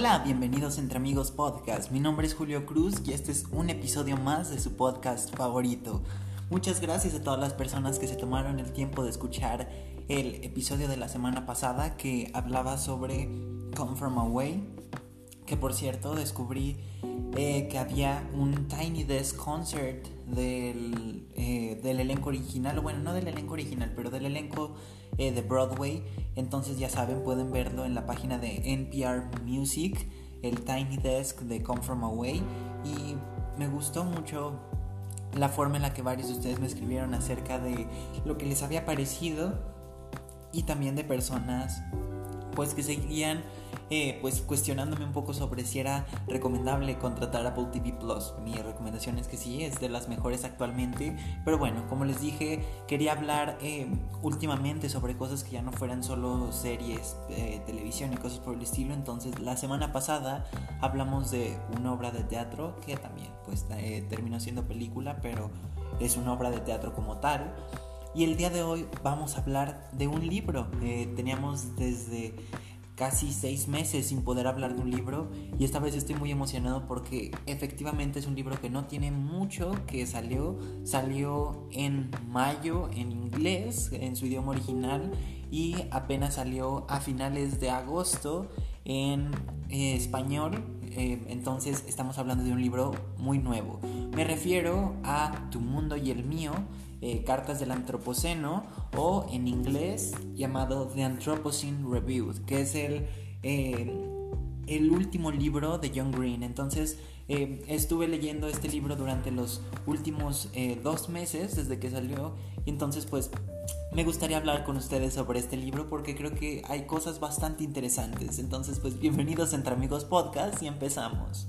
Hola, bienvenidos entre amigos podcast. Mi nombre es Julio Cruz y este es un episodio más de su podcast favorito. Muchas gracias a todas las personas que se tomaron el tiempo de escuchar el episodio de la semana pasada que hablaba sobre Come From Away. Que por cierto descubrí eh, que había un Tiny Desk Concert del, eh, del elenco original, bueno, no del elenco original, pero del elenco eh, de Broadway. Entonces ya saben, pueden verlo en la página de NPR Music, el Tiny Desk de Come From Away. Y me gustó mucho la forma en la que varios de ustedes me escribieron acerca de lo que les había parecido y también de personas pues que seguían eh, pues cuestionándome un poco sobre si era recomendable contratar Apple TV Plus. Mi recomendación es que sí, es de las mejores actualmente. Pero bueno, como les dije, quería hablar eh, últimamente sobre cosas que ya no fueran solo series, eh, televisión y cosas por el estilo. Entonces, la semana pasada hablamos de una obra de teatro que también pues terminó siendo película, pero es una obra de teatro como tal. Y el día de hoy vamos a hablar de un libro. Eh, teníamos desde casi seis meses sin poder hablar de un libro y esta vez estoy muy emocionado porque efectivamente es un libro que no tiene mucho que salió. Salió en mayo en inglés, en su idioma original y apenas salió a finales de agosto en eh, español. Eh, entonces estamos hablando de un libro muy nuevo. Me refiero a Tu mundo y el mío eh, Cartas del Antropoceno o en inglés llamado The Anthropocene Reviewed, que es el, eh, el último libro de John Green. Entonces eh, estuve leyendo este libro durante los últimos dos meses desde que salió y entonces pues me gustaría hablar con ustedes sobre este libro porque creo que hay cosas bastante interesantes. Entonces pues bienvenidos entre amigos podcast y empezamos.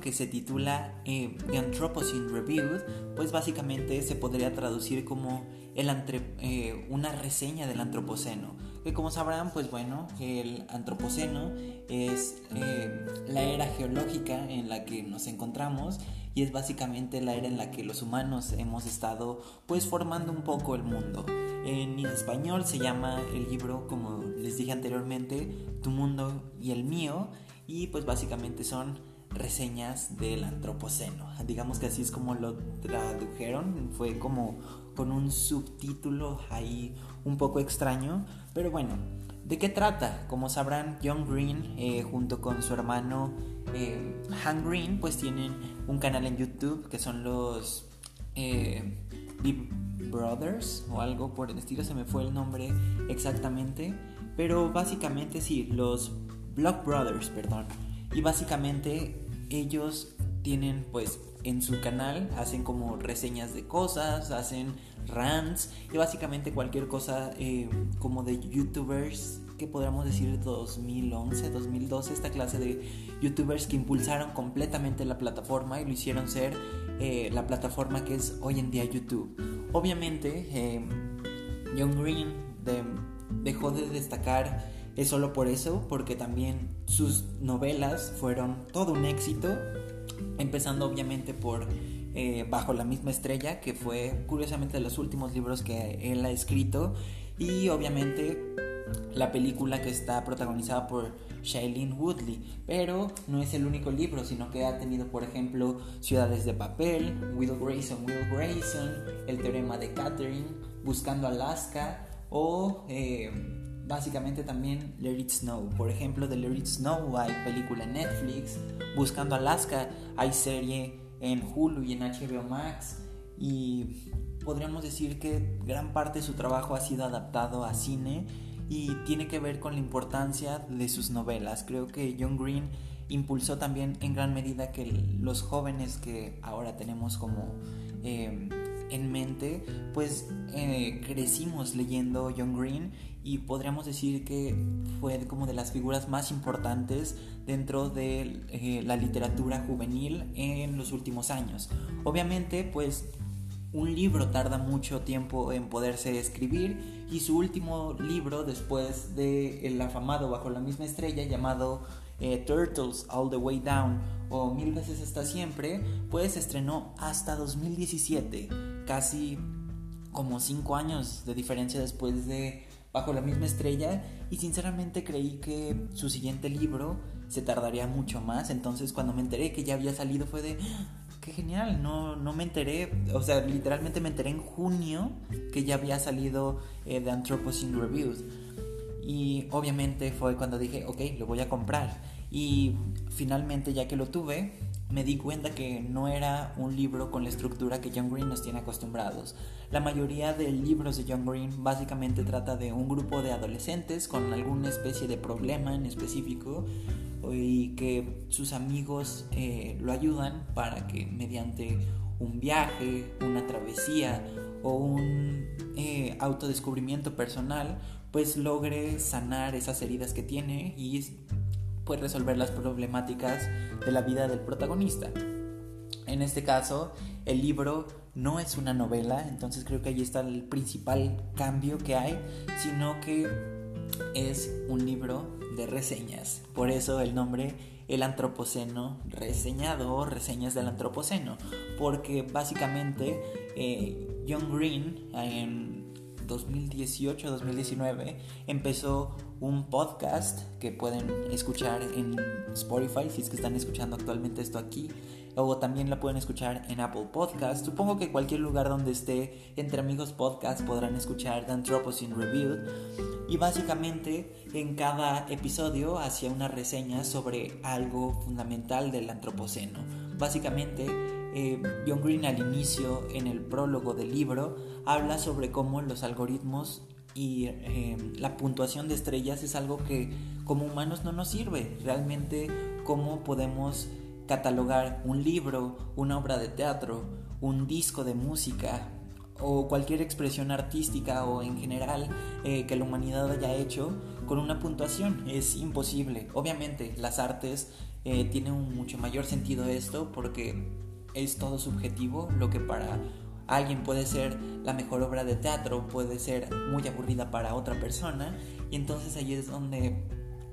Que se titula eh, The Anthropocene Reviewed, pues básicamente se podría traducir como el eh, una reseña del Antropoceno. Que como sabrán, pues bueno, el Antropoceno es eh, la era geológica en la que nos encontramos y es básicamente la era en la que los humanos hemos estado pues formando un poco el mundo. En español se llama el libro, como les dije anteriormente, Tu mundo y el mío y pues básicamente son reseñas del antropoceno. Digamos que así es como lo tradujeron, fue como con un subtítulo ahí un poco extraño, pero bueno, ¿de qué trata? Como sabrán, John Green eh, junto con su hermano eh, Han Green pues tienen un canal en YouTube que son los eh, Brothers o algo por el estilo, se me fue el nombre exactamente, pero básicamente sí, los Block Brothers, perdón. Y básicamente ellos tienen pues en su canal hacen como reseñas de cosas, hacen rants y básicamente cualquier cosa eh, como de youtubers que podríamos decir 2011, 2012, esta clase de youtubers que impulsaron completamente la plataforma y lo hicieron ser eh, la plataforma que es hoy en día YouTube. Obviamente, eh, John Green dejó de destacar es solo por eso, porque también sus novelas fueron todo un éxito, empezando obviamente por eh, Bajo la misma estrella, que fue curiosamente de los últimos libros que él ha escrito, y obviamente la película que está protagonizada por Shailene Woodley, pero no es el único libro, sino que ha tenido, por ejemplo, Ciudades de Papel, Will Grayson, Will Grayson, El Teorema de Catherine, Buscando Alaska o eh, básicamente también Let It Snow. Por ejemplo, de Let It Snow hay película en Netflix, Buscando Alaska hay serie en Hulu y en HBO Max y podríamos decir que gran parte de su trabajo ha sido adaptado a cine y tiene que ver con la importancia de sus novelas. Creo que John Green impulsó también en gran medida que los jóvenes que ahora tenemos como eh, en mente, pues eh, crecimos leyendo John Green y podríamos decir que fue como de las figuras más importantes dentro de eh, la literatura juvenil en los últimos años. Obviamente, pues un libro tarda mucho tiempo en poderse escribir y su último libro después de el afamado Bajo la misma estrella llamado eh, Turtles All the Way Down o Mil veces hasta siempre, pues estrenó hasta 2017, casi como 5 años de diferencia después de Bajo la misma estrella y sinceramente creí que su siguiente libro se tardaría mucho más, entonces cuando me enteré que ya había salido fue de ¡Ah! qué genial, no, no me enteré, o sea, literalmente me enteré en junio que ya había salido eh, The Anthropocene Reviews. Y obviamente fue cuando dije, ok, lo voy a comprar. Y finalmente, ya que lo tuve, me di cuenta que no era un libro con la estructura que John Green nos tiene acostumbrados. La mayoría de libros de John Green básicamente trata de un grupo de adolescentes con alguna especie de problema en específico y que sus amigos eh, lo ayudan para que mediante un viaje, una travesía o un eh, autodescubrimiento personal pues logre sanar esas heridas que tiene y resolver las problemáticas de la vida del protagonista. En este caso, el libro no es una novela, entonces creo que ahí está el principal cambio que hay, sino que es un libro de reseñas. Por eso el nombre El Antropoceno reseñado reseñas del Antropoceno, porque básicamente eh, John Green en 2018-2019 empezó un podcast que pueden escuchar en Spotify si es que están escuchando actualmente esto aquí o también la pueden escuchar en Apple Podcast. Supongo que cualquier lugar donde esté entre amigos podcast podrán escuchar The Anthropocene Review y básicamente en cada episodio hacía una reseña sobre algo fundamental del antropoceno. Básicamente eh, John Green al inicio, en el prólogo del libro, habla sobre cómo los algoritmos y eh, la puntuación de estrellas es algo que como humanos no nos sirve. Realmente cómo podemos catalogar un libro, una obra de teatro, un disco de música o cualquier expresión artística o en general eh, que la humanidad haya hecho con una puntuación. Es imposible. Obviamente las artes tienen un mucho mayor sentido esto porque es todo subjetivo, lo que para alguien puede ser la mejor obra de teatro puede ser muy aburrida para otra persona y entonces ahí es donde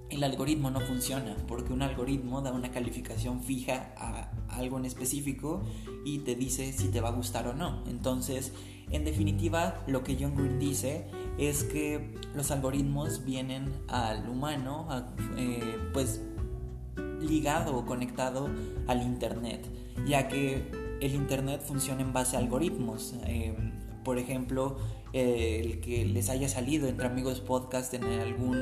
el algoritmo no funciona porque un algoritmo da una calificación fija a algo en específico y te dice si te va a gustar o no. Entonces, en definitiva, lo que John Green dice es que los algoritmos vienen al humano eh, pues ligado o conectado al Internet ya que el Internet funciona en base a algoritmos. Eh, por ejemplo, eh, el que les haya salido entre amigos podcast en algún,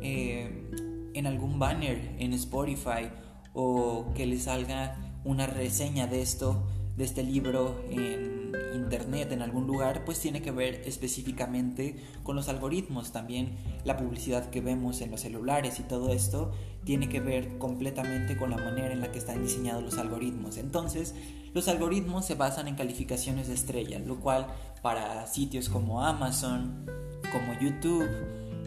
eh, en algún banner en Spotify o que les salga una reseña de esto, de este libro en internet en algún lugar, pues tiene que ver específicamente con los algoritmos. También la publicidad que vemos en los celulares y todo esto tiene que ver completamente con la manera en la que están diseñados los algoritmos. Entonces, los algoritmos se basan en calificaciones de estrella, lo cual para sitios como Amazon, como YouTube,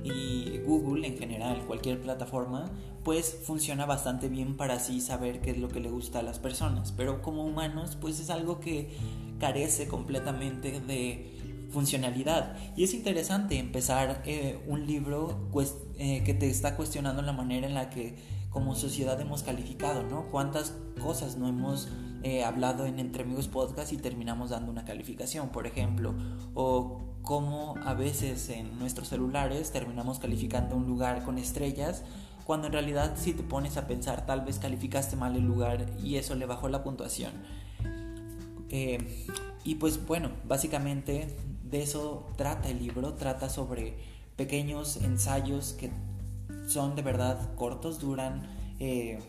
y Google en general, cualquier plataforma, pues funciona bastante bien para así saber qué es lo que le gusta a las personas. Pero como humanos, pues es algo que carece completamente de funcionalidad. Y es interesante empezar eh, un libro eh, que te está cuestionando la manera en la que como sociedad hemos calificado, ¿no? Cuántas cosas no hemos eh, hablado en Entre Amigos Podcast y terminamos dando una calificación, por ejemplo, o cómo a veces en nuestros celulares terminamos calificando un lugar con estrellas cuando en realidad si te pones a pensar tal vez calificaste mal el lugar y eso le bajó la puntuación. Eh, y pues bueno, básicamente de eso trata el libro, trata sobre pequeños ensayos que son de verdad cortos, duran, eh,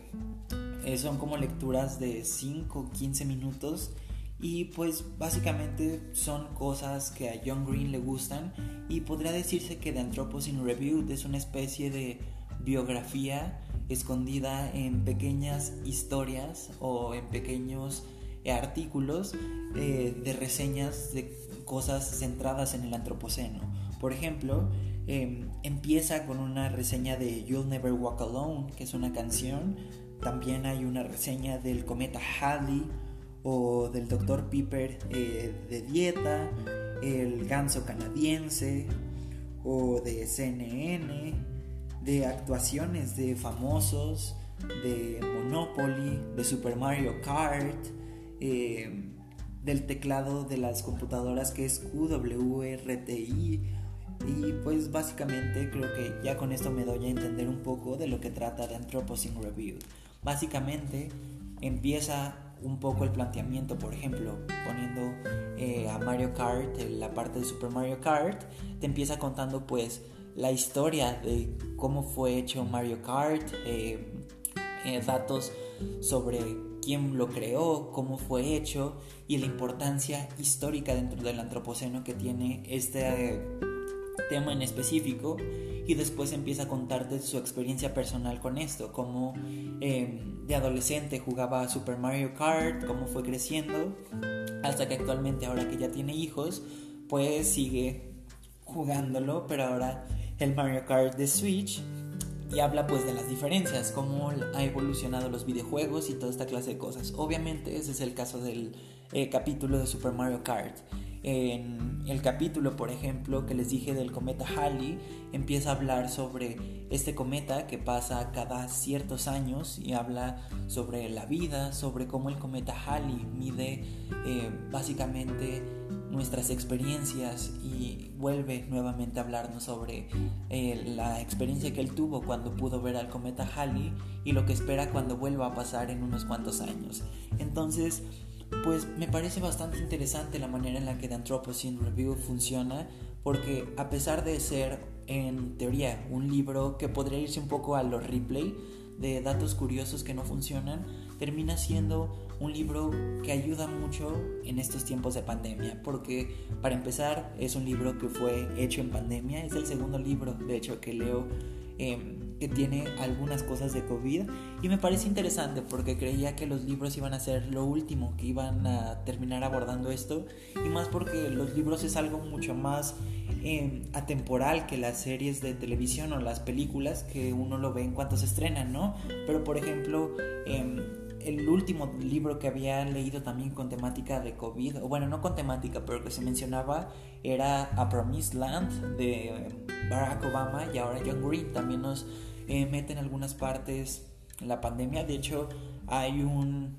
eh, son como lecturas de 5 15 minutos y pues básicamente son cosas que a John Green le gustan y podría decirse que The Anthropocene Review es una especie de biografía escondida en pequeñas historias o en pequeños artículos de reseñas de cosas centradas en el antropoceno. Por ejemplo, em, empieza con una reseña de You'll Never Walk Alone, que es una canción. También hay una reseña del cometa Halley o del Dr. Piper eh, de dieta, el ganso canadiense o de CNN, de actuaciones de famosos, de Monopoly, de Super Mario Kart, em, del teclado de las computadoras que es QWRTI y pues básicamente creo que ya con esto me doy a entender un poco de lo que trata de Anthropocene Review. Básicamente empieza un poco el planteamiento, por ejemplo, poniendo eh, a Mario Kart, la parte de Super Mario Kart, te empieza contando pues la historia de cómo fue hecho Mario Kart, eh, eh, datos sobre quién lo creó, cómo fue hecho y la importancia histórica dentro del antropoceno que tiene este eh, tema en específico. Y después empieza a contarte su experiencia personal con esto, cómo de adolescente jugaba Super Mario Kart, cómo fue creciendo, hasta que actualmente ahora que ya tiene hijos, pues sigue jugándolo, pero ahora el Mario Kart de Switch y habla pues de las diferencias, cómo ha evolucionado los videojuegos y toda esta clase de cosas. Obviamente ese es el caso del eh, capítulo de Super Mario Kart. En el capítulo, por ejemplo, que les dije del cometa Halley, empieza a hablar sobre este cometa que pasa cada ciertos años y habla sobre la vida, sobre cómo el cometa Halley mide eh, básicamente nuestras experiencias y vuelve nuevamente a hablarnos sobre eh, la experiencia que él tuvo cuando pudo ver al cometa Halley y lo que espera cuando vuelva a pasar en unos cuantos años. Entonces, pues me parece bastante interesante la manera en la que The Anthropocene Review funciona, porque a pesar de ser en teoría un libro que podría irse un poco a los replay de datos curiosos que no funcionan, termina siendo un libro que ayuda mucho en estos tiempos de pandemia, porque para empezar es un libro que fue hecho en pandemia, es el segundo libro de hecho que leo em, que tiene algunas cosas de COVID y me parece interesante porque creía que los libros iban a ser lo último, que iban a terminar abordando esto y más porque los libros es algo mucho más em, atemporal que las series de televisión o las películas que uno lo ve en cuanto se estrenan, ¿no? Pero por ejemplo, em, el último libro que había leído también con temática de COVID, bueno, no con temática, pero que se mencionaba, era A Promised Land de Barack Obama y ahora John Green también nos eh, mete en algunas partes la pandemia. De hecho, hay un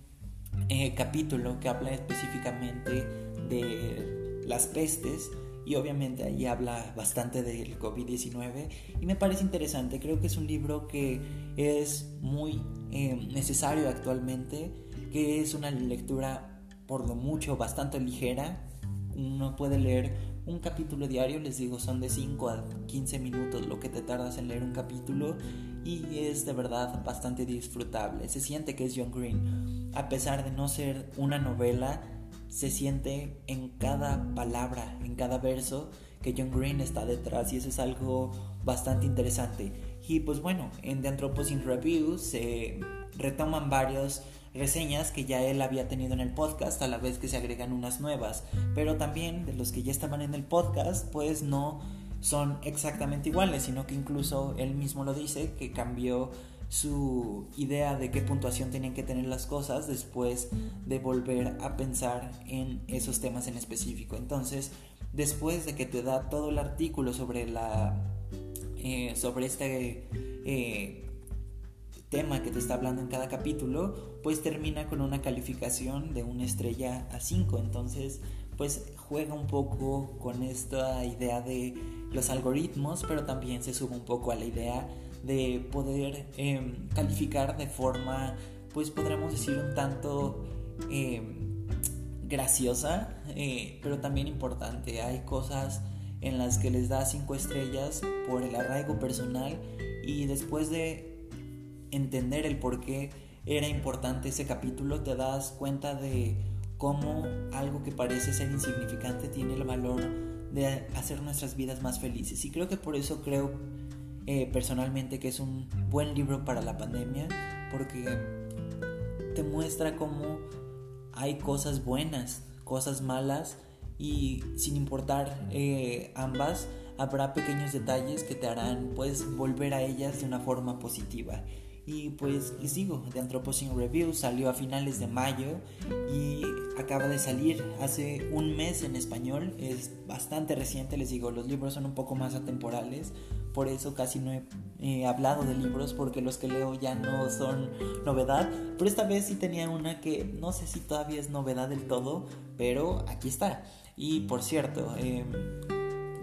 eh, capítulo que habla específicamente de las pestes y obviamente ahí habla bastante del COVID-19 y me parece interesante, creo que es un libro que es muy eh, necesario actualmente, que es una lectura por lo mucho bastante ligera, uno puede leer un capítulo diario, les digo, son de 5 a 15 minutos lo que te tardas en leer un capítulo y es de verdad bastante disfrutable. Se siente que es John Green. A pesar de no ser una novela, se siente en cada palabra, en cada verso que John Green está detrás y eso es algo bastante interesante. Y pues bueno, en The Anthropocene Review se retoman varias reseñas que ya él había tenido en el podcast a la vez que se agregan unas nuevas, pero también de los que ya estaban en el podcast pues no son exactamente iguales, sino que incluso él mismo lo dice que cambió su idea de qué puntuación tenían que tener las cosas después de volver a pensar en esos temas en específico. Entonces, después de que te da todo el artículo sobre la eh, sobre este eh, tema que te está hablando en cada capítulo, pues termina con una calificación de una estrella a 5. Entonces, pues juega un poco con esta idea de los algoritmos, pero también se sube un poco a la idea de poder em, calificar de forma, pues podríamos decir un tanto em, graciosa, eh, pero también importante. Hay cosas en las que les da cinco estrellas por el arraigo personal y después de entender el por qué era importante ese capítulo, te das cuenta de cómo algo que parece ser insignificante tiene el valor de hacer nuestras vidas más felices. Y creo que por eso creo eh, personalmente que es un buen libro para la pandemia porque te muestra cómo hay cosas buenas, cosas malas y sin importar eh, ambas, habrá pequeños detalles que te harán pues volver a ellas de una forma positiva. Y pues les digo, The Anthropocene Review salió a finales de mayo y acaba de salir hace un mes en español. Es bastante reciente, les digo, los libros son un poco más atemporales. Por eso casi no he hablado de libros porque los que leo ya no son novedad. Pero esta vez sí tenía una que no sé si todavía es novedad del todo, pero aquí está. Y por cierto, eh,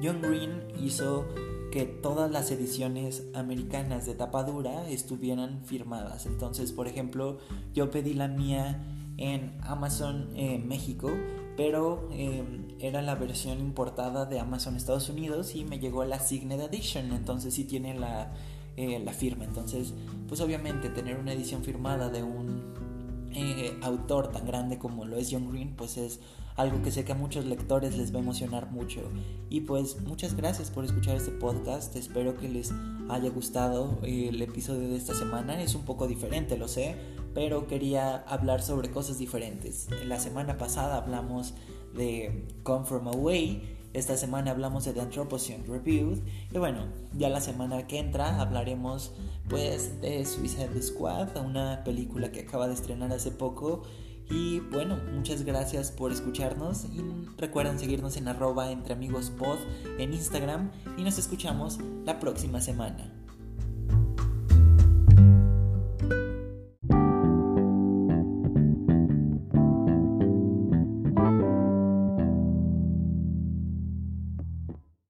John Green hizo que todas las ediciones americanas de tapadura estuvieran firmadas. Entonces, por ejemplo, yo pedí la mía en Amazon México, pero em, era la versión importada de Amazon Estados Unidos y me llegó la Signed Edition, entonces sí tiene la, eh, la firma. Entonces, pues obviamente tener una edición firmada de un eh, autor tan grande como lo es John Green, pues es algo que sé que a muchos lectores les va a emocionar mucho. Y pues muchas gracias por escuchar este podcast, espero que les haya gustado el episodio de esta semana, es un poco diferente, lo sé, pero quería hablar sobre cosas diferentes. La semana pasada hablamos de Come From Away, esta semana hablamos de The Anthropocene Reviewed y bueno, ya la semana que entra hablaremos pues de Suicide Squad, una película que acaba de estrenar hace poco. Y bueno, muchas gracias por escucharnos. Y recuerden seguirnos en arroba entre amigos pod en Instagram. Y nos escuchamos la próxima semana.